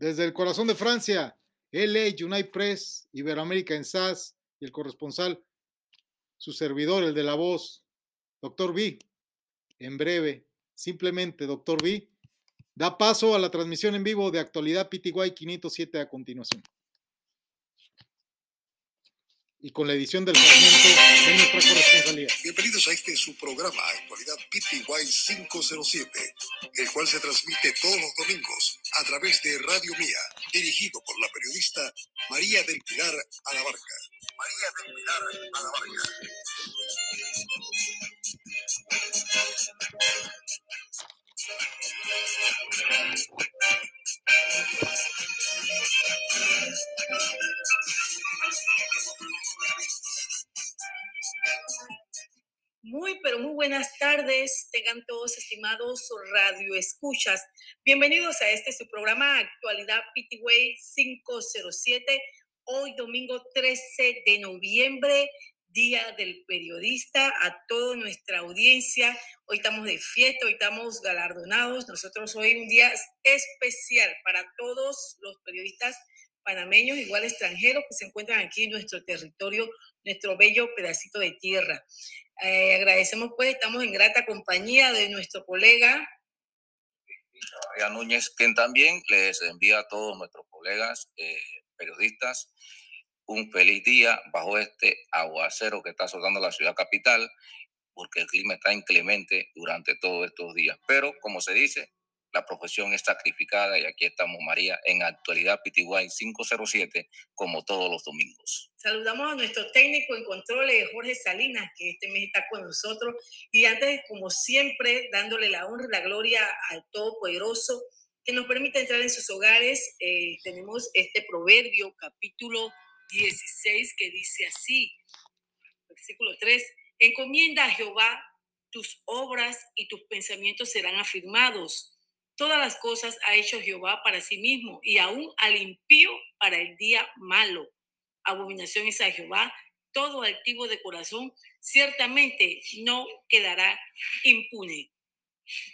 Desde el corazón de Francia, LA, United Press, Iberoamérica en SAS y el corresponsal, su servidor, el de la voz, Doctor B. En breve, simplemente Doctor B. Da paso a la transmisión en vivo de actualidad PTY 507 a continuación y con la edición del fragmento de nuestra corresponsalía. Bienvenidos a este su programa, Actualidad PTY 507, el cual se transmite todos los domingos a través de Radio Mía, dirigido por la periodista María del Pilar Alabarca. María del Pilar Alabarca. Muy, pero muy buenas tardes, tengan todos estimados radio escuchas. Bienvenidos a este su programa Actualidad PTWay 507, hoy domingo 13 de noviembre, Día del Periodista, a toda nuestra audiencia. Hoy estamos de fiesta, hoy estamos galardonados. Nosotros hoy un día especial para todos los periodistas panameños, igual extranjeros que se encuentran aquí en nuestro territorio, nuestro bello pedacito de tierra. Eh, agradecemos pues, estamos en grata compañía de nuestro colega. María Núñez, quien también les envía a todos nuestros colegas eh, periodistas un feliz día bajo este aguacero que está azotando la ciudad capital, porque el clima está inclemente durante todos estos días. Pero, como se dice, la profesión es sacrificada y aquí estamos, María, en actualidad PTY 507, como todos los domingos. Saludamos a nuestro técnico en controles, Jorge Salinas, que este mes está con nosotros. Y antes, como siempre, dándole la honra y la gloria al Todopoderoso, que nos permite entrar en sus hogares, eh, tenemos este proverbio, capítulo 16, que dice así, versículo 3, encomienda a Jehová tus obras y tus pensamientos serán afirmados Todas las cosas ha hecho Jehová para sí mismo y aún al impío para el día malo. Abominación es a Jehová todo altivo de corazón, ciertamente no quedará impune.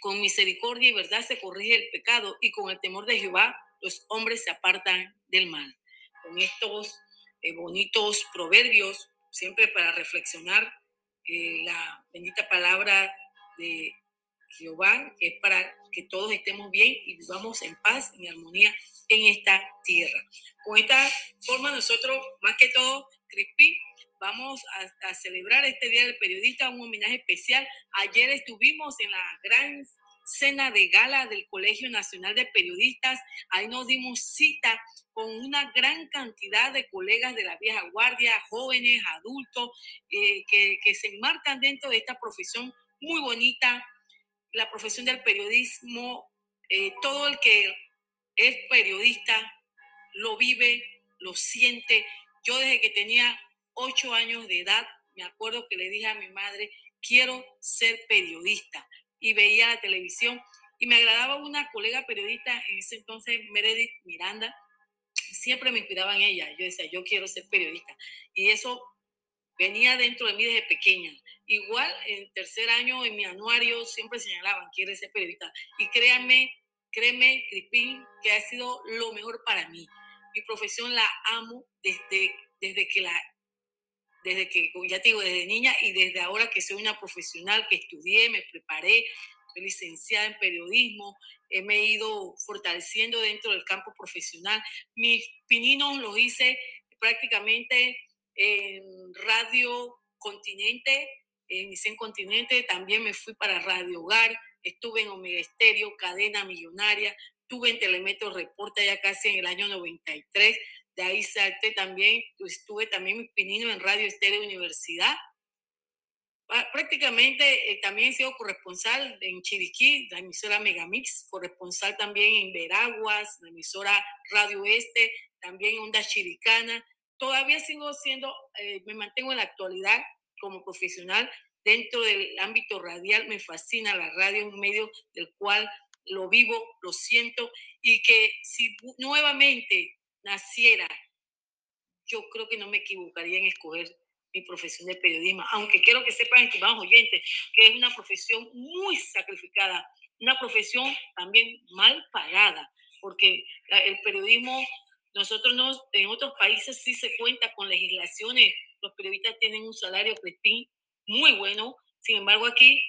Con misericordia y verdad se corrige el pecado y con el temor de Jehová los hombres se apartan del mal. Con estos eh, bonitos proverbios, siempre para reflexionar eh, la bendita palabra de Jehová, que es para que todos estemos bien y vivamos en paz, en armonía en esta tierra. Con esta forma nosotros, más que todo, Crispy, vamos a, celebrar este Día del Periodista, un homenaje especial. Ayer estuvimos en la gran cena de gala del Colegio Nacional de Periodistas. Ahí nos dimos cita con una gran cantidad de colegas de la vieja guardia, jóvenes, adultos, eh, que, que se enmarcan dentro de esta profesión muy bonita, la profesión del periodismo, eh, todo el que es periodista lo vive, lo siente. Yo desde que tenía ocho años de edad, me acuerdo que le dije a mi madre, quiero ser periodista. Y veía la televisión y me agradaba una colega periodista, en ese entonces Meredith Miranda, siempre me inspiraba en ella. Yo decía, yo quiero ser periodista. Y eso venía dentro de mí desde pequeña. Igual, en tercer año, en mi anuario, siempre señalaban, quiere ser periodista. Y créanme, créeme, Cripín, que ha sido lo mejor para mí. Mi profesión la amo desde, desde que la desde que, ya te digo, desde niña y desde ahora que soy una profesional que estudié, me preparé, soy licenciada en periodismo, eh, me he ido fortaleciendo dentro del campo profesional. Mis pininos los hice prácticamente en Radio Continente, en en Continente, también me fui para Radio Hogar, estuve en Omega Estéreo, Cadena Millonaria, estuve en Telemetro Reporta ya casi en el año 93, de ahí salté también, estuve también mi pinino en Radio Estéreo Universidad. Prácticamente eh, también he sido corresponsal en Chiriquí, la emisora Megamix, corresponsal también en Veraguas, la emisora Radio Este, también Onda Chiricana, todavía sigo siendo, eh, me mantengo en la actualidad como profesional dentro del ámbito radial. Me fascina la radio, un medio del cual lo vivo, lo siento, y que si nuevamente naciera, yo creo que no me equivocaría en escoger mi profesión de periodismo, aunque quiero que sepan, estimados oyentes, que es una profesión muy sacrificada, una profesión también mal pagada, porque el periodismo, nosotros no, en otros países sí se cuenta con legislaciones, los periodistas tienen un salario crespín muy bueno, sin embargo aquí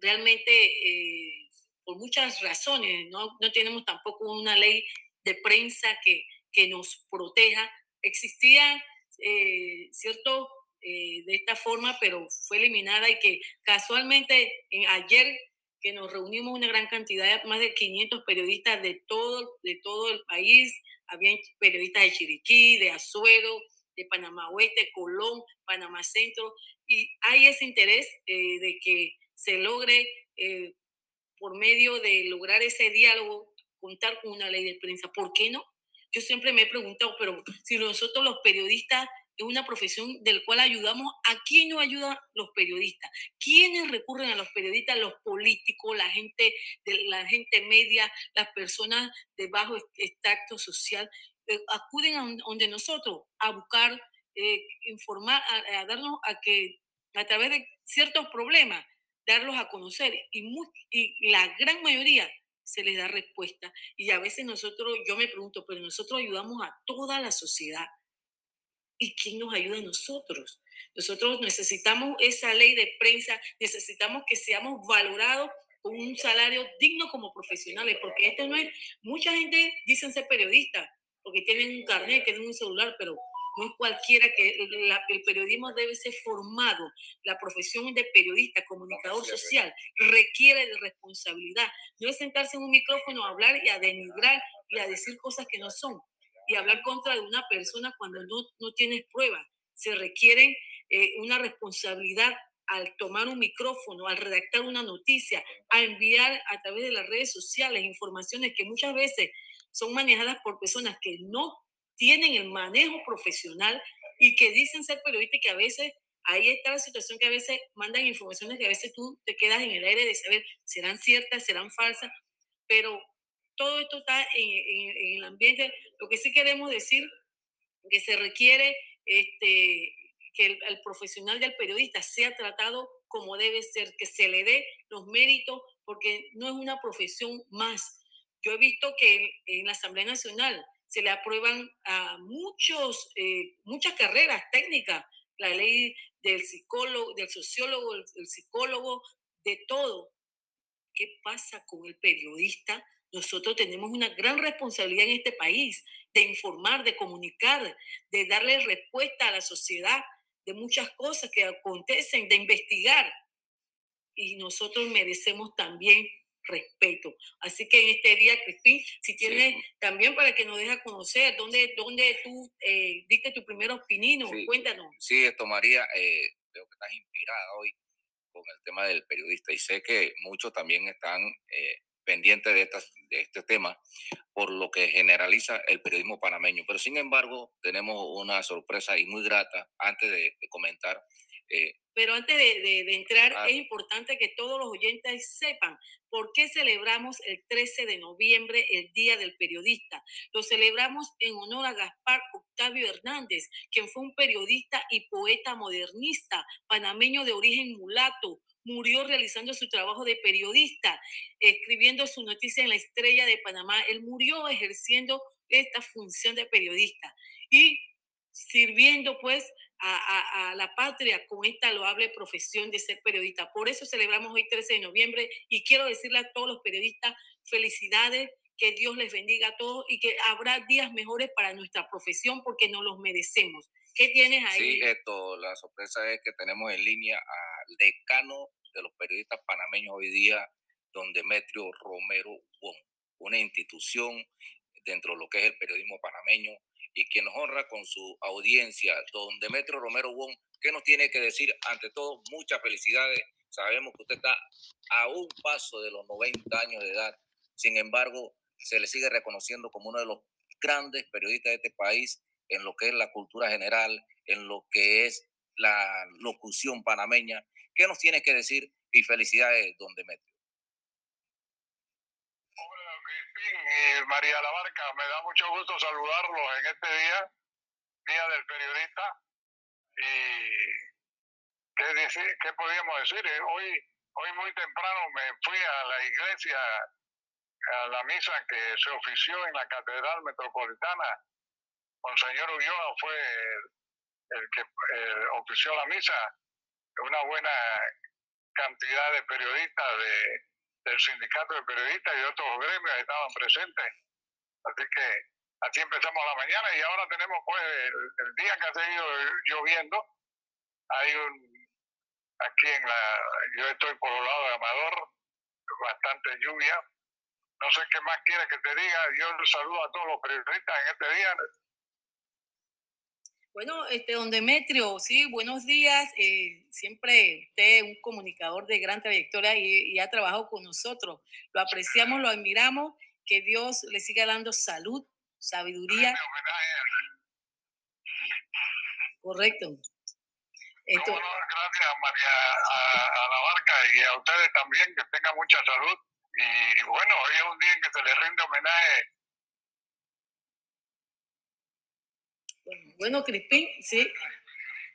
realmente eh, por muchas razones, no, no tenemos tampoco una ley de prensa que, que nos proteja. Existía eh, cierto eh, de esta forma, pero fue eliminada y que casualmente en, ayer que nos reunimos una gran cantidad, más de 500 periodistas de todo, de todo el país, habían periodistas de Chiriquí, de Azuero, de Panamá Oeste, Colón, Panamá Centro, y hay ese interés eh, de que se logre, eh, por medio de lograr ese diálogo, contar con una ley de prensa. ¿Por qué no? Yo siempre me he preguntado, pero si nosotros los periodistas es una profesión del cual ayudamos. ¿A quién nos ayudan los periodistas? ¿Quiénes recurren a los periodistas? Los políticos, la gente, de, la gente media, las personas de bajo extracto social. Eh, acuden a donde nosotros a buscar, eh, informar, a, darnos a que a través de ciertos problemas, darlos a conocer. Y, y la gran mayoría se les da respuesta. Y a veces nosotros, yo me pregunto, pero nosotros ayudamos a toda la sociedad ¿Y quién nos ayuda a nosotros? Nosotros necesitamos esa ley de prensa, necesitamos que seamos valorados con un salario digno como profesionales, porque esto no es, mucha gente dicen ser periodista, porque tienen un carnet, tienen un celular, pero no es cualquiera que el periodismo debe ser formado. La profesión de periodista, comunicador social, requiere de responsabilidad. No es sentarse en un micrófono a hablar y a denigrar y a decir cosas que no son y hablar contra de una persona cuando no, no tienes pruebas. Se requiere eh, una responsabilidad al tomar un micrófono, al redactar una noticia, a enviar a través de las redes sociales informaciones que muchas veces son manejadas por personas que no tienen el manejo profesional y que dicen ser periodistas que a veces ahí está la situación que a veces mandan informaciones que a veces tú te quedas en el aire de saber serán ciertas, serán falsas, pero todo esto está en, el ambiente. Lo que sí queremos decir que se requiere este, que el, profesional del periodista sea tratado como debe ser, que se le dé los méritos, porque no es una profesión más. Yo he visto que en, la Asamblea Nacional se le aprueban a muchos, eh, muchas carreras técnicas, la ley del psicólogo, del sociólogo, el psicólogo, de todo. ¿Qué pasa con el periodista? Nosotros tenemos una gran responsabilidad en este país de informar, de comunicar, de darle respuesta a la sociedad de muchas cosas que acontecen, de investigar. Y nosotros merecemos también respeto. Así que en este día, Crispín, si tienes también para que nos dejes conocer dónde, dónde tú eh, diste tu primer opinino, cuéntanos. Sí, esto María, eh, veo que estás inspirada hoy con el tema del periodista y sé que muchos también están eh, pendiente de, estas, de este tema por lo que generaliza el periodismo panameño. Pero sin embargo, tenemos una sorpresa y muy grata antes de, comentar. Eh, Pero antes de, entrar, ah. es importante que todos los oyentes sepan por qué celebramos el 13 de noviembre el Día del Periodista. Lo celebramos en honor a Gaspar Octavio Hernández, quien fue un periodista y poeta modernista, panameño de origen mulato, murió realizando su trabajo de periodista, escribiendo su noticia en la Estrella de Panamá. Él murió ejerciendo esta función de periodista y sirviendo pues a, la patria con esta loable profesión de ser periodista. Por eso celebramos hoy 13 de noviembre y quiero decirle a todos los periodistas felicidades, que Dios les bendiga a todos y que habrá días mejores para nuestra profesión porque nos los merecemos. ¿Qué tienes ahí? Sí, esto, la sorpresa es que tenemos en línea al decano de los periodistas panameños hoy día, don Demetrio Romero Wong, una institución dentro de lo que es el periodismo panameño y que nos honra con su audiencia. Don Demetrio Romero Wong, ¿qué nos tiene que decir? Ante todo, muchas felicidades. Sabemos que usted está a un paso de los 90 años de edad. Sin embargo, se le sigue reconociendo como uno de los grandes periodistas de este país en lo que es la cultura general, en lo que es la locución panameña. ¿Qué nos tiene que decir? Y felicidades, don Demetrio. Y María Labarca, me da mucho gusto saludarlos en este día, Día del Periodista. Y qué, decir, qué podíamos decir, eh, hoy, hoy muy temprano me fui a la iglesia a la misa que se ofició en la Catedral Metropolitana. Monseñor Ulloa fue el, que ofició la misa. Una buena cantidad de periodistas de, del sindicato de periodistas y otros gremios estaban presentes. Así que así empezamos la mañana y ahora tenemos pues el, día que ha seguido lloviendo. Hay un, aquí en la, yo estoy por el lado de Amador, bastante lluvia. No sé qué más quiere que te diga. Yo saludo a todos los periodistas en este día. Bueno, este, don Demetrio, sí, buenos días. Eh, siempre usted es un comunicador de gran trayectoria y, ha trabajado con nosotros. Lo apreciamos, lo admiramos. Que Dios le siga dando salud, sabiduría. Correcto. Esto... gracias María a, la barca y a ustedes también, que tengan mucha salud. Y bueno, hoy es un día en que se le rinde homenaje. Bueno, Crispín, sí.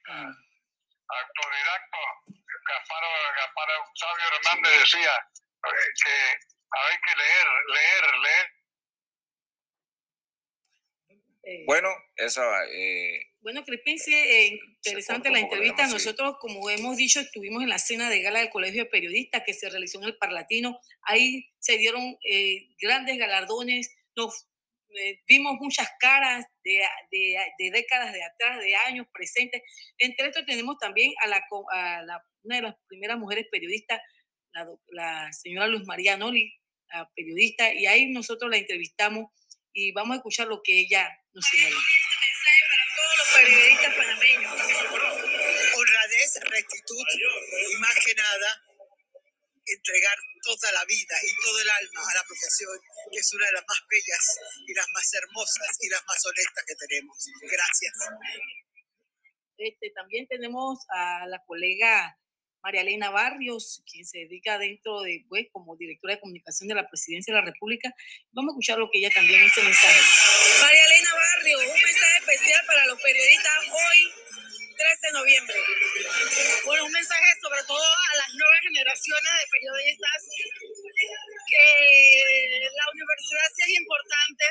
Autodidacto, Gasparo, Gasparo Sabio Hernández decía eh, que hay que leer, leer, leer eh, bueno, esa... Eh, bueno, Crispin, sí, eh, interesante la entrevista. Nosotros, como hemos dicho, estuvimos en la cena de gala del Colegio de Periodistas que se realizó en el Parlatino. Ahí se dieron grandes galardones, nos vimos muchas caras de, de, décadas de atrás, de años presentes. Entre esto tenemos también a, la, a la, una de las primeras mujeres periodistas, la, la señora Luz María Noli, la periodista, y ahí nosotros la entrevistamos y vamos a escuchar lo que ella nos señaló. Este mensaje para todos los periodistas panameños. Honradez, rectitud y más que nada entregar toda la vida y todo el alma a la profesión, que es una de las más bellas y las más hermosas y las más honestas que tenemos. Gracias. Este, también tenemos a la colega María Elena Barrios, quien se dedica dentro de, pues, como directora de comunicación de la Presidencia de la República. Vamos a escuchar lo que ella también hizo mensaje. María Elena Barrios, un mensaje especial para los periodistas hoy, 13 de noviembre. Bueno, un mensaje sobre todo a las nuevas generaciones de periodistas, que la universidad sí es importante,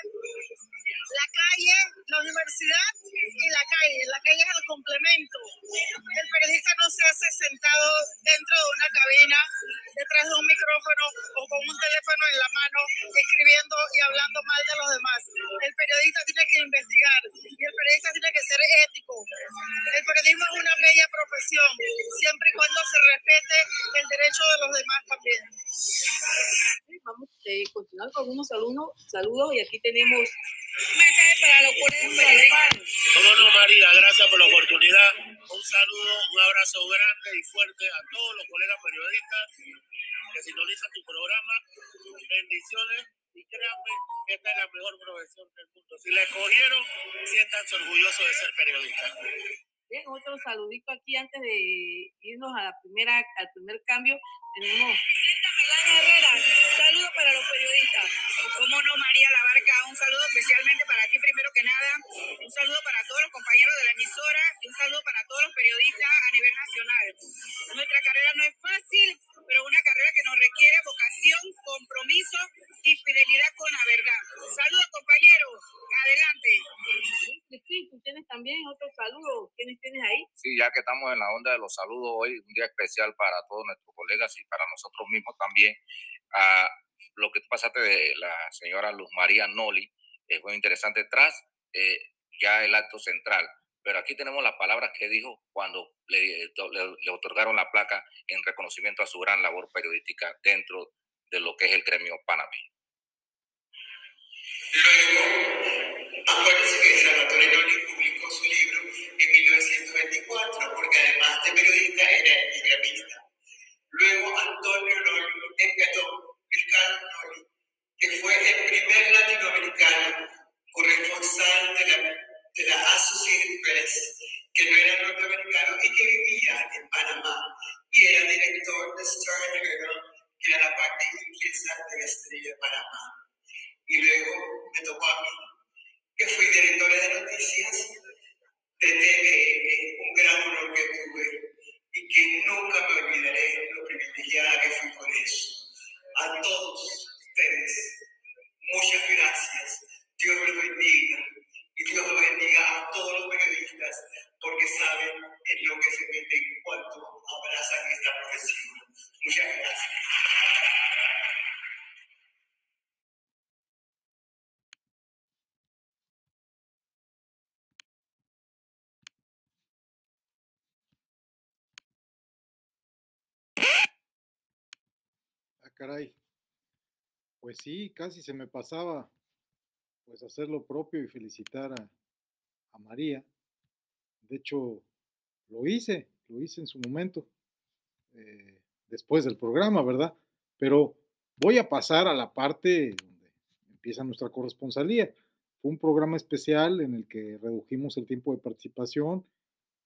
la calle, la universidad y la calle. La calle es el complemento. El periodista no se hace sentado dentro de una cabina, detrás de un micrófono o con un teléfono en la mano, escribiendo y hablando mal de los demás. El periodista tiene que investigar y el periodista tiene que ser ético. El periodismo es una bella profesión, siempre y cuando se respete el derecho de los demás también. Vamos a eh, continuar con algunos saludos, saludos y aquí tenemos un mensaje para los periodistas. ¿Cómo no, María? Gracias por la oportunidad. Un saludo, un abrazo grande y fuerte a todos los colegas periodistas que sintonizan tu programa. Bendiciones y créanme que esta es la mejor profesión del mundo. Si la escogieron, siéntanse orgullosos de ser periodistas. Bien, otro saludito aquí antes de irnos a la primera, al primer cambio. Tenemos. Melania Herrera, saludo para los periodistas. Como no, María Labarca, un saludo especialmente para ti primero que nada. Un saludo para todos los compañeros de la emisora y un saludo para todos los periodistas a nivel nacional. Nuestra carrera no es fácil, pero una carrera que nos requiere vocación, compromiso y fidelidad con la verdad. Saludos, compañeros. Adelante. Sí, tú tienes también otro saludo. ¿Quiénes tienes ya que estamos en la onda de los saludos hoy, un día especial para todos nuestros colegas y para nosotros mismos también. A lo que tú pasaste de la señora Luz María Noli es muy interesante. Tras eh, ya el acto central, pero aquí tenemos las palabras que dijo cuando le, le, otorgaron la placa en reconocimiento a su gran labor periodística dentro de lo que es el gremio panameño. Luego, acuérdense que Salvatore Noli publicó su libro en 1924, porque además de periodista era gremista. Luego, Antonio Noli, perdón, Ricardo que fue el primer latinoamericano corresponsal de la de la Associated Press, que no era norteamericano y que vivía en Panamá y era director de Star Herald, que era la parte inglesa de la estrella de Panamá. Y luego me tocó a mí, que fui directora de noticias de TVN, Pues sí, casi se me pasaba pues hacer lo propio y felicitar a, a María. De hecho, lo hice, lo hice en su momento, eh, después del programa, ¿verdad? Pero voy a pasar a la parte donde empieza nuestra corresponsalía. Fue un programa especial en el que redujimos el tiempo de participación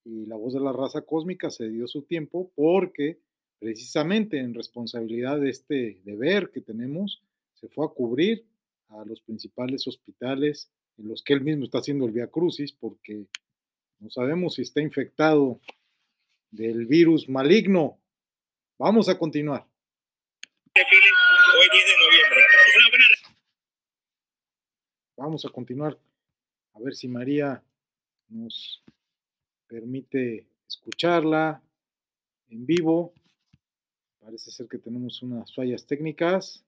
y la voz de la raza cósmica se dio su tiempo porque precisamente en responsabilidad de este deber que tenemos, se fue a cubrir a los principales hospitales en los que él mismo está haciendo el Via Crucis, porque no sabemos si está infectado del virus maligno. Vamos a continuar. Vamos a continuar. A ver si María nos permite escucharla en vivo. Parece ser que tenemos unas fallas técnicas.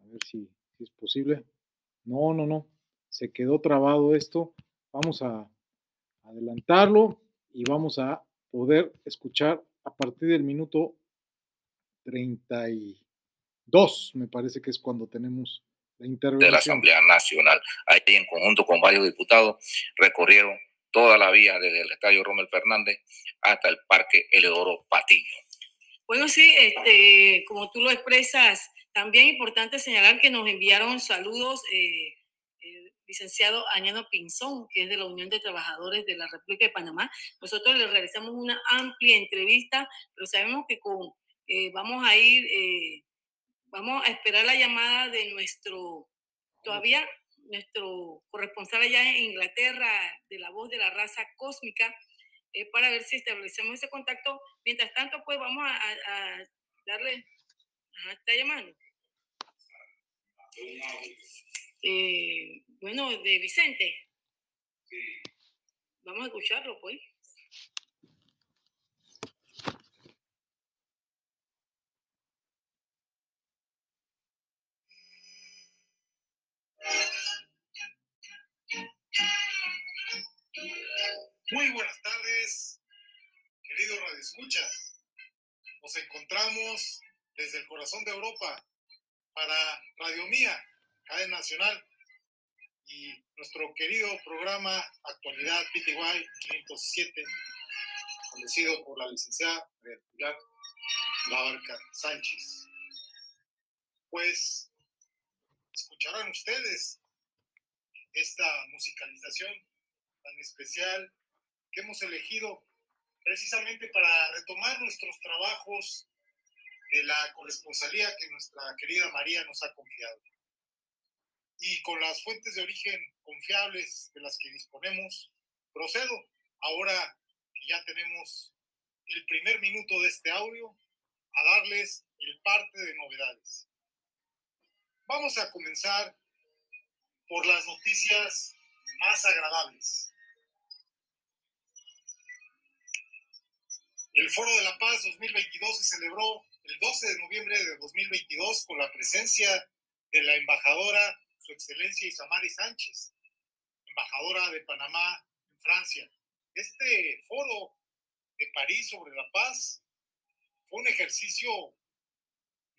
A ver si, es posible. No, no, no. Se quedó trabado esto. Vamos a adelantarlo y vamos a poder escuchar a partir del minuto 32, me parece que es cuando tenemos la intervención. De la Asamblea Nacional. Ahí en conjunto con varios diputados recorrieron toda la vía desde el Estadio Romel Fernández hasta el Parque Eleodoro Patiño. Bueno, sí, este, como tú lo expresas, también importante señalar que nos enviaron saludos eh, el licenciado Añano Pinzón, que es de la Unión de Trabajadores de la República de Panamá. Nosotros le realizamos una amplia entrevista, pero sabemos que con, eh, vamos a ir, eh, vamos a esperar la llamada de nuestro, todavía nuestro corresponsal allá en Inglaterra, de la voz de la raza cósmica, eh, para ver si establecemos ese contacto. Mientras tanto, pues vamos a, darle, está llamando. Eh, bueno, de Vicente. Vamos a escucharlo, pues. Muy buenas tardes, queridos radioescuchas. Nos encontramos desde el corazón de Europa para Radio Mía, cadena nacional, y nuestro querido programa Actualidad PTY 507, conducido por la licenciada Pilar Labarca Sánchez. Pues escucharán ustedes esta musicalización tan especial que hemos elegido precisamente para retomar nuestros trabajos de la corresponsalía que nuestra querida María nos ha confiado. Y con las fuentes de origen confiables de las que disponemos, procedo ahora que ya tenemos el primer minuto de este audio a darles el parte de novedades. Vamos a comenzar por las noticias más agradables. El Foro de la Paz 2022 se celebró el 12 de noviembre de 2022 con la presencia de la embajadora, Su Excelencia Isamari Sánchez, embajadora de Panamá en Francia. Este foro de París sobre la paz fue un ejercicio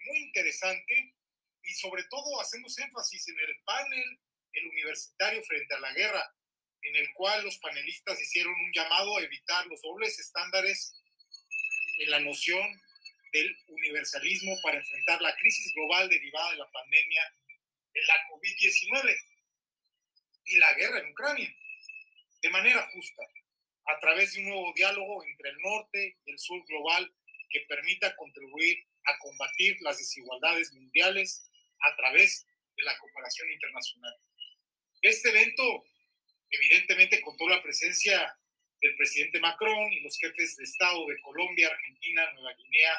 muy interesante y sobre todo hacemos énfasis en el panel, el universitario frente a la guerra, en el cual los panelistas hicieron un llamado a evitar los dobles estándares en la noción del universalismo para enfrentar la crisis global derivada de la pandemia de la COVID-19 y la guerra en Ucrania, de manera justa, a través de un nuevo diálogo entre el norte y el sur global que permita contribuir a combatir las desigualdades mundiales a través de la cooperación internacional. Este evento evidentemente contó la presencia el presidente Macron y los jefes de Estado de Colombia, Argentina, Nueva Guinea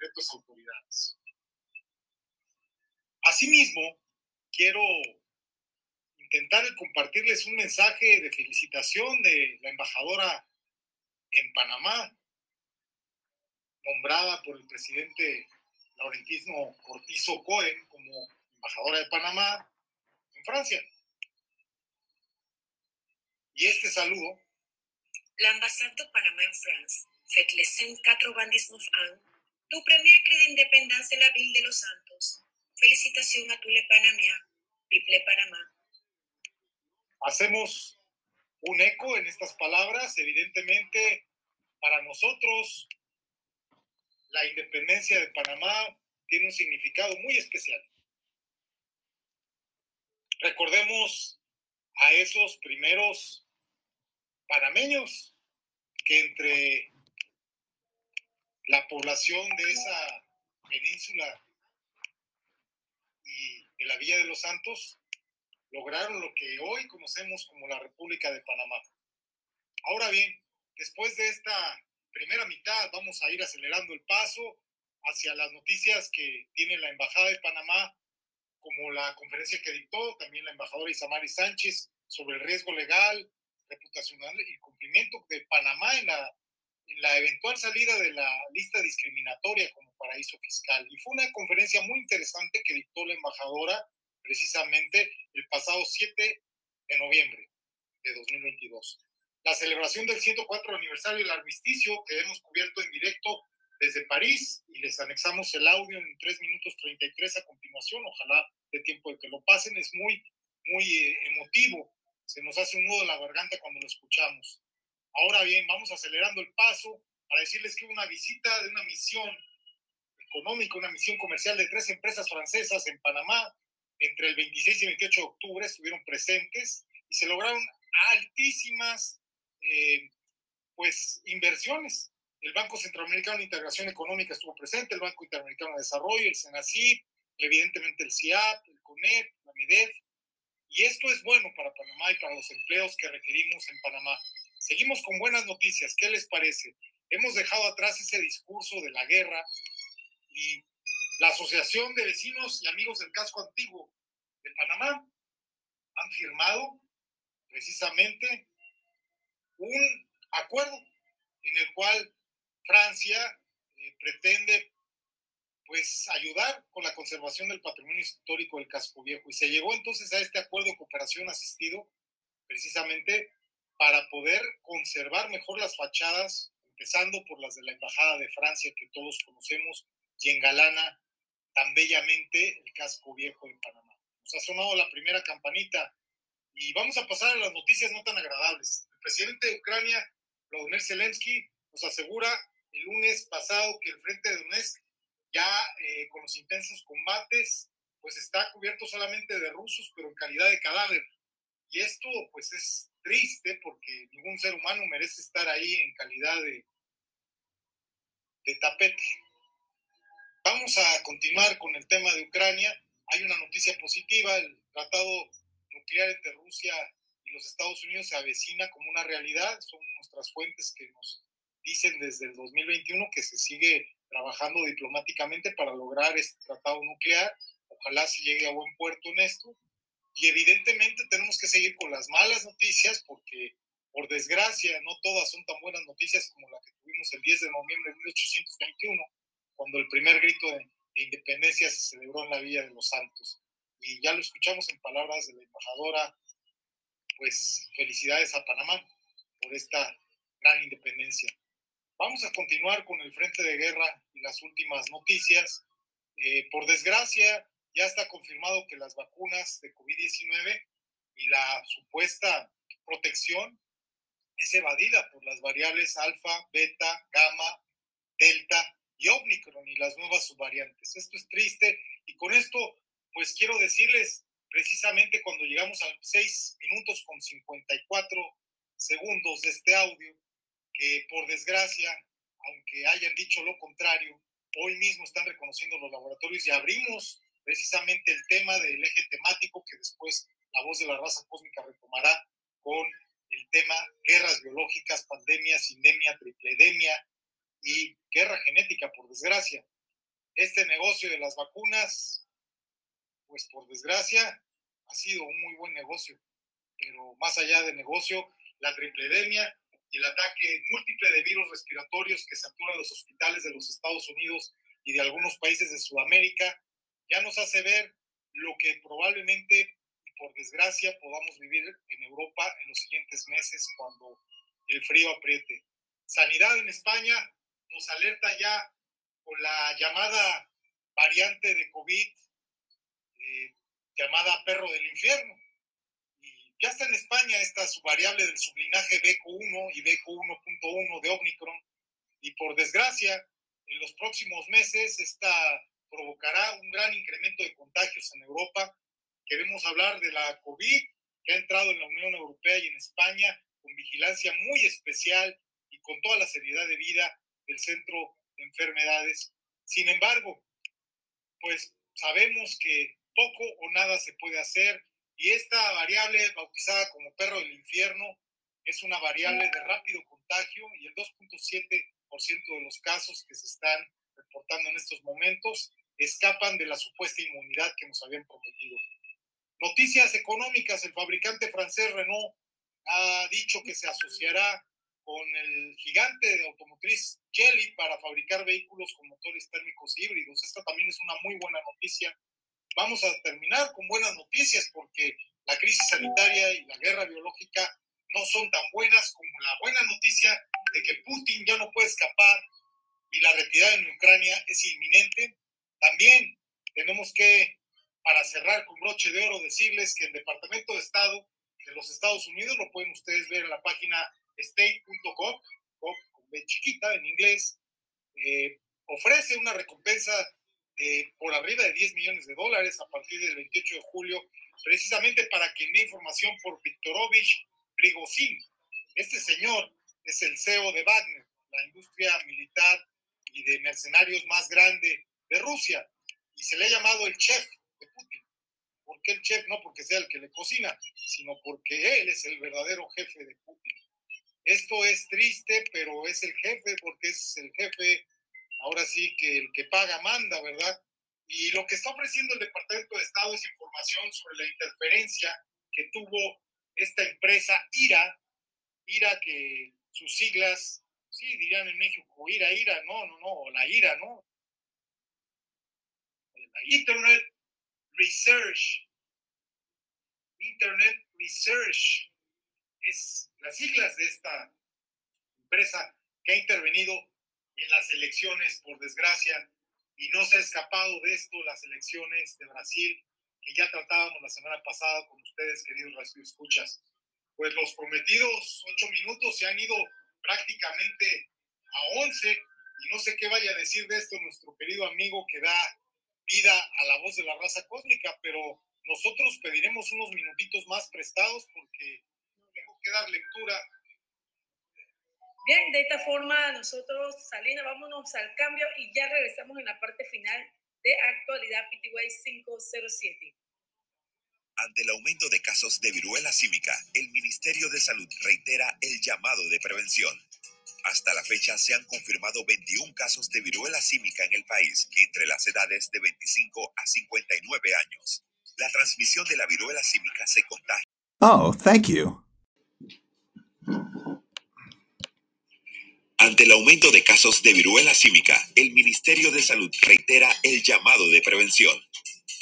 y otras autoridades. Asimismo, quiero intentar compartirles un mensaje de felicitación de la embajadora en Panamá, nombrada por el presidente Laurentismo Cortizo Cohen como embajadora de Panamá en Francia. Y este saludo L'ambassade de Panama en France fête les 189 ans du premier cri d'indépendance de la ville de Los Santos Felicitación a Tule Panamá, Piple Panamá. Hacemos un eco en estas palabras, evidentemente para nosotros la independencia de Panamá tiene un significado muy especial. Recordemos a esos primeros panameños que entre la población de esa península y de la Villa de los Santos lograron lo que hoy conocemos como la República de Panamá. Ahora bien, después de esta primera mitad vamos a ir acelerando el paso hacia las noticias que tiene la Embajada de Panamá, como la conferencia que dictó también la embajadora Isamari Sánchez sobre el riesgo legal, reputacional y cumplimiento de Panamá en la, en la eventual salida de la lista discriminatoria como paraíso fiscal. Y fue una conferencia muy interesante que dictó la embajadora precisamente el pasado 7 de noviembre de 2022. La celebración del 104 aniversario del armisticio que hemos cubierto en directo desde París y les anexamos el audio en 3 minutos 33 a continuación, ojalá de tiempo de que lo pasen, es muy, muy eh, emotivo, se nos hace un nudo en la garganta cuando lo escuchamos. Ahora bien, vamos acelerando el paso para decirles que una visita de una misión económica, una misión comercial de tres empresas francesas en Panamá, entre el 26 y 28 de octubre estuvieron presentes y se lograron altísimas eh, pues inversiones el Banco Centroamericano de Integración Económica estuvo presente, el Banco Interamericano de Desarrollo, el SENACID, evidentemente el CIAP, el CONEP, la MEDEF. Y esto es bueno para Panamá y para los empleos que requerimos en Panamá. Seguimos con buenas noticias. ¿Qué les parece? Hemos dejado atrás ese discurso de la guerra y la Asociación de Vecinos y Amigos del Casco Antiguo de Panamá han firmado precisamente un acuerdo en el cual Francia eh, pretende pues ayudar con la conservación del patrimonio histórico del casco viejo y se llegó entonces a este acuerdo de cooperación asistido precisamente para poder conservar mejor las fachadas, empezando por las de la Embajada de Francia que todos conocemos y engalana tan bellamente el casco viejo de Panamá. Nos ha sonado la primera campanita y vamos a pasar a las noticias no tan agradables. El presidente de Ucrania, Vladimir Zelensky, nos asegura el lunes pasado que el frente de Donetsk ya eh, con los intensos combates pues está cubierto solamente de rusos pero en calidad de cadáver y esto pues es triste porque ningún ser humano merece estar ahí en calidad de, de tapete. Vamos a continuar con el tema de Ucrania. Hay una noticia positiva, el tratado nuclear entre Rusia y los Estados Unidos se avecina como una realidad, son nuestras fuentes que nos dicen desde el 2021 que se sigue trabajando diplomáticamente para lograr este tratado nuclear. Ojalá se llegue a buen puerto en esto. Y evidentemente tenemos que seguir con las malas noticias porque, por desgracia, no todas son tan buenas noticias como la que tuvimos el 10 de noviembre de 1821, cuando el primer grito de, de independencia se celebró en la Villa de los Santos. Y ya lo escuchamos en palabras de la embajadora, pues felicidades a Panamá por esta gran independencia. Vamos a continuar con el frente de guerra y las últimas noticias. Eh, por desgracia, ya está confirmado que las vacunas de COVID-19 y la supuesta protección es evadida por las variables alfa, beta, gamma, delta y omicron y las nuevas subvariantes. Esto es triste y con esto, pues quiero decirles precisamente cuando llegamos a 6 minutos con 54 segundos de este audio, que por desgracia, aunque hayan dicho lo contrario, hoy mismo están reconociendo los laboratorios y abrimos precisamente el tema del eje temático que después la voz de la raza cósmica retomará con el tema guerras biológicas, pandemia, sindemia, tripledemia y guerra genética, por desgracia. Este negocio de las vacunas, pues por desgracia, ha sido un muy buen negocio, pero más allá de negocio, la tripledemia y el ataque múltiple de virus respiratorios que satura los hospitales de los Estados Unidos y de algunos países de Sudamérica ya nos hace ver lo que probablemente por desgracia podamos vivir en Europa en los siguientes meses cuando el frío apriete. Sanidad en España nos alerta ya con la llamada variante de COVID llamada perro del infierno. Ya está en España esta subvariable del sublinaje BQ1 y BQ1.1 de Omicron. Y por desgracia, en los próximos meses esta provocará un gran incremento de contagios en Europa. Queremos hablar de la COVID que ha entrado en la Unión Europea y en España con vigilancia muy especial y con toda la seriedad de vida del Centro de Enfermedades. Sin embargo, pues sabemos que poco o nada se puede hacer y esta variable bautizada como perro del infierno es una variable de rápido contagio y el 2.7% de los casos que se están reportando en estos momentos escapan de la supuesta inmunidad que nos habían prometido. Noticias económicas, el fabricante francés Renault ha dicho que se asociará con el gigante de automotriz Jelly para fabricar vehículos con motores térmicos híbridos. Esta también es una muy buena noticia. Vamos a terminar con buenas noticias porque la crisis sanitaria y la guerra biológica no son tan buenas como la buena noticia de que Putin ya no puede escapar y la retirada en Ucrania es inminente. También tenemos que, para cerrar con broche de oro, decirles que el Departamento de Estado de los Estados Unidos, lo pueden ustedes ver en la página state.gov, con B chiquita en inglés, eh, ofrece una recompensa por arriba de 10 millones de dólares a partir del 28 de julio, precisamente para quien dé información por Viktorovich Prigozhin. Este señor es el CEO de Wagner, la industria militar y de mercenarios más grande de Rusia, y se le ha llamado el chef de Putin. ¿Por qué el chef? No porque sea el que le cocina, sino porque él es el verdadero jefe de Putin. Esto es triste, pero es el jefe porque es el jefe, ahora sí que el que paga manda, ¿verdad? Y lo que está ofreciendo el Departamento de Estado es información sobre la interferencia que tuvo esta empresa IRA, IRA que sus siglas, sí, dirían en México, IRA, IRA, no, no, no, la IRA, ¿no? La Internet Research, Internet Research, es las siglas de esta empresa que ha intervenido en las elecciones, por desgracia, y no se ha escapado de esto las elecciones de Brasil, que ya tratábamos la semana pasada con ustedes, queridos radio escuchas. Pues los prometidos ocho minutos se han ido prácticamente a once, y no sé qué vaya a decir de esto nuestro querido amigo que da vida a la voz de la raza cósmica, pero nosotros pediremos unos minutitos más prestados porque tengo que dar lectura. Bien, de esta forma nosotros, Salina, vámonos al cambio y ya regresamos en la parte final de actualidad PTY 507. Ante el aumento de casos de viruela símica, el Ministerio de Salud reitera el llamado de prevención. Hasta la fecha se han confirmado 21 casos de viruela símica en el país, entre las edades de 25 a 59 años. La transmisión de la viruela símica se contagia. Oh, thank you. Ante el aumento de casos de viruela símica, el Ministerio de Salud reitera el llamado de prevención.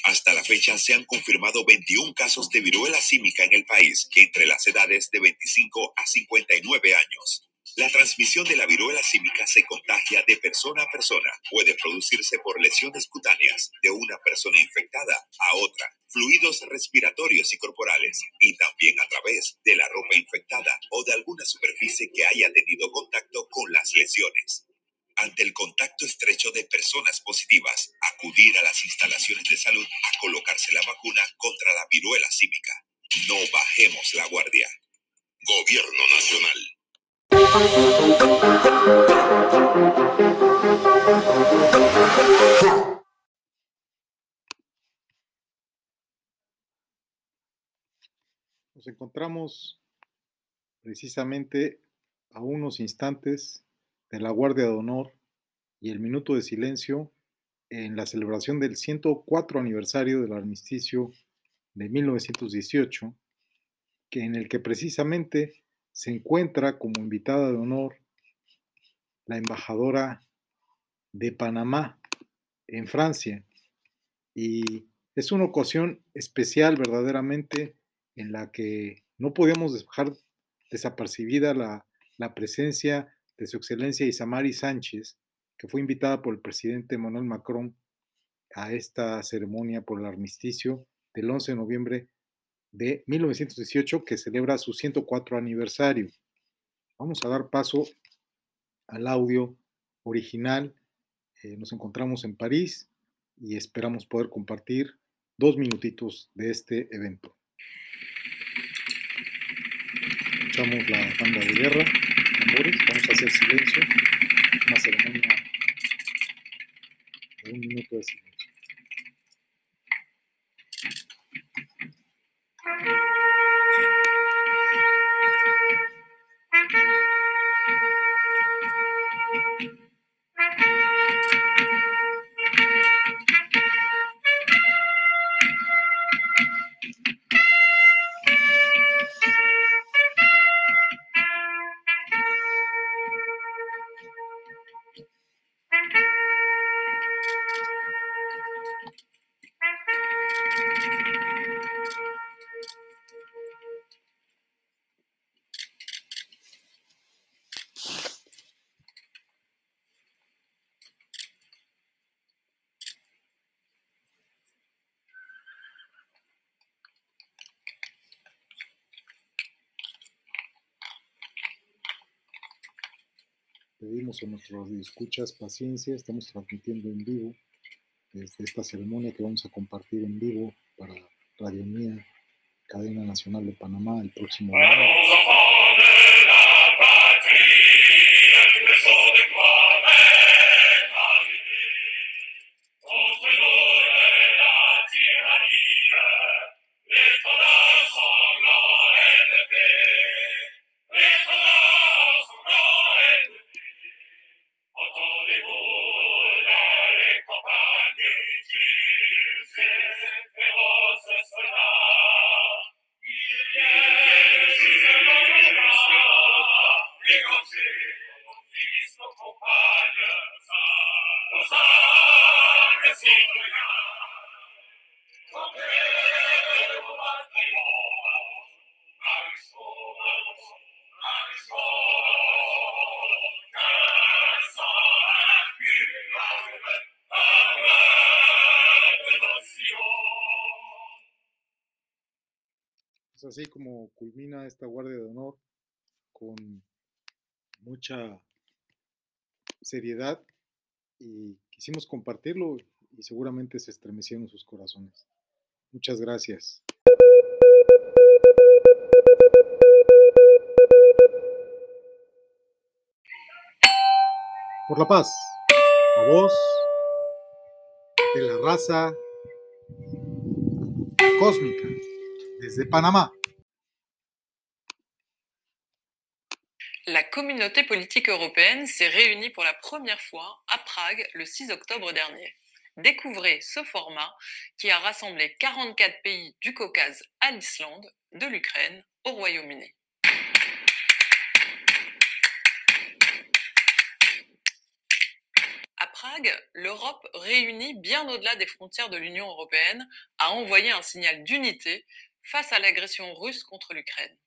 Hasta la fecha se han confirmado 21 casos de viruela símica en el país, entre las edades de 25 a 59 años. La transmisión de la viruela símica se contagia de persona a persona. Puede producirse por lesiones cutáneas de una persona infectada a otra, fluidos respiratorios y corporales, y también a través de la ropa infectada o de alguna superficie que haya tenido contacto con las lesiones. Ante el contacto estrecho de personas positivas, acudir a las instalaciones de salud a colocarse la vacuna contra la viruela símica. No bajemos la guardia. Gobierno Nacional. Nos encontramos precisamente a unos instantes de la Guardia de Honor y el minuto de silencio en la celebración del 104 aniversario del armisticio de 1918, que en el que precisamente se encuentra como invitada de honor la embajadora de Panamá en Francia. Y es una ocasión especial verdaderamente en la que no podíamos dejar desapercibida la, la presencia de su excelencia Isamari Sánchez, que fue invitada por el presidente Manuel Macron a esta ceremonia por el armisticio, del 11 de noviembre de 1918 que celebra su 104 aniversario. Vamos a dar paso al audio original. Eh, nos encontramos en París y esperamos poder compartir dos minutitos de este evento. Escuchamos la banda de guerra, vamos a hacer silencio, una ceremonia de un minuto de silencio. Pedimos a nuestros escuchas paciencia, estamos transmitiendo en vivo desde esta ceremonia que vamos a compartir en vivo para Radio Mía, cadena nacional de Panamá, el próximo año. Mucha seriedad y quisimos compartirlo y seguramente se estremecieron sus corazones. Muchas gracias. Por la paz, a voz de la raza cósmica desde Panamá. Communauté politique européenne s'est réunie pour la première fois à Prague le 6 octobre dernier. Découvrez ce format qui a rassemblé 44 pays du Caucase à l'Islande, de l'Ukraine au Royaume-Uni. À Prague, l'Europe, réunie bien au-delà des frontières de l'Union européenne, a envoyé un signal d'unité face à l'agression russe contre l'Ukraine.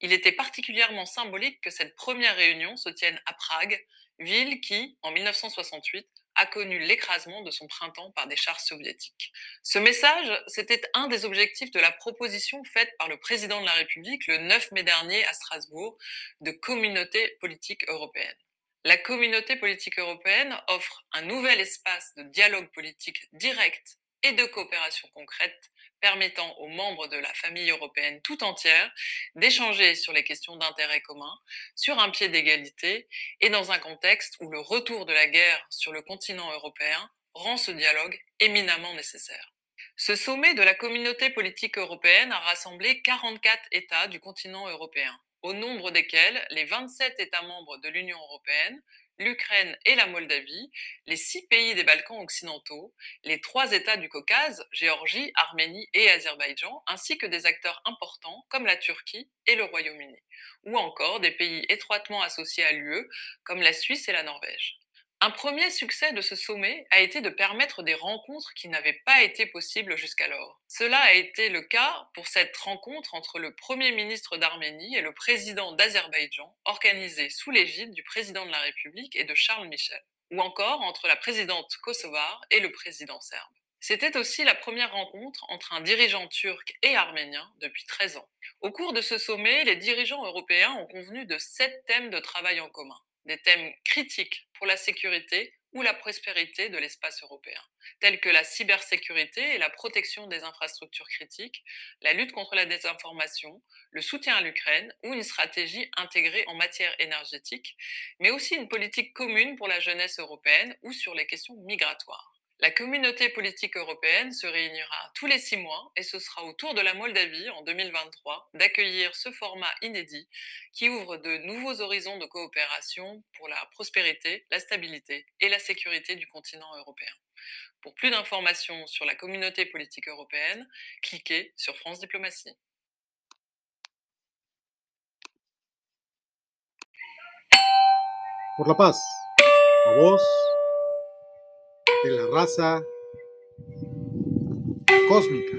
Il était particulièrement symbolique que cette première réunion se tienne à Prague, ville qui, en 1968, a connu l'écrasement de son printemps par des chars soviétiques. Ce message, c'était un des objectifs de la proposition faite par le président de la République le 9 mai dernier à Strasbourg de communauté politique européenne. La communauté politique européenne offre un nouvel espace de dialogue politique direct et de coopération concrète permettant aux membres de la famille européenne tout entière d'échanger sur les questions d'intérêt commun, sur un pied d'égalité et dans un contexte où le retour de la guerre sur le continent européen rend ce dialogue éminemment nécessaire. Ce sommet de la communauté politique européenne a rassemblé 44 États du continent européen, au nombre desquels les 27 États membres de l'Union européenne, l'Ukraine et la Moldavie, les six pays des Balkans occidentaux, les trois États du Caucase, Géorgie, Arménie et Azerbaïdjan, ainsi que des acteurs importants comme la Turquie et le Royaume-Uni, ou encore des pays étroitement associés à l'UE comme la Suisse et la Norvège. Un premier succès de ce sommet a été de permettre des rencontres qui n'avaient pas été possibles jusqu'alors. Cela a été le cas pour cette rencontre entre le Premier ministre d'Arménie et le président d'Azerbaïdjan, organisée sous l'égide du président de la République et de Charles Michel, ou encore entre la présidente kosovare et le président serbe. C'était aussi la première rencontre entre un dirigeant turc et arménien depuis 13 ans. Au cours de ce sommet, les dirigeants européens ont convenu de sept thèmes de travail en commun, des thèmes critiques pour la sécurité ou la prospérité de l'espace européen, tels que la cybersécurité et la protection des infrastructures critiques, la lutte contre la désinformation, le soutien à l'Ukraine ou une stratégie intégrée en matière énergétique, mais aussi une politique commune pour la jeunesse européenne ou sur les questions migratoires. La communauté politique européenne se réunira tous les six mois et ce sera au tour de la Moldavie en 2023 d'accueillir ce format inédit qui ouvre de nouveaux horizons de coopération pour la prospérité, la stabilité et la sécurité du continent européen. Pour plus d'informations sur la communauté politique européenne, cliquez sur France Diplomatie. De la raza cósmica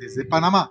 desde Panamá.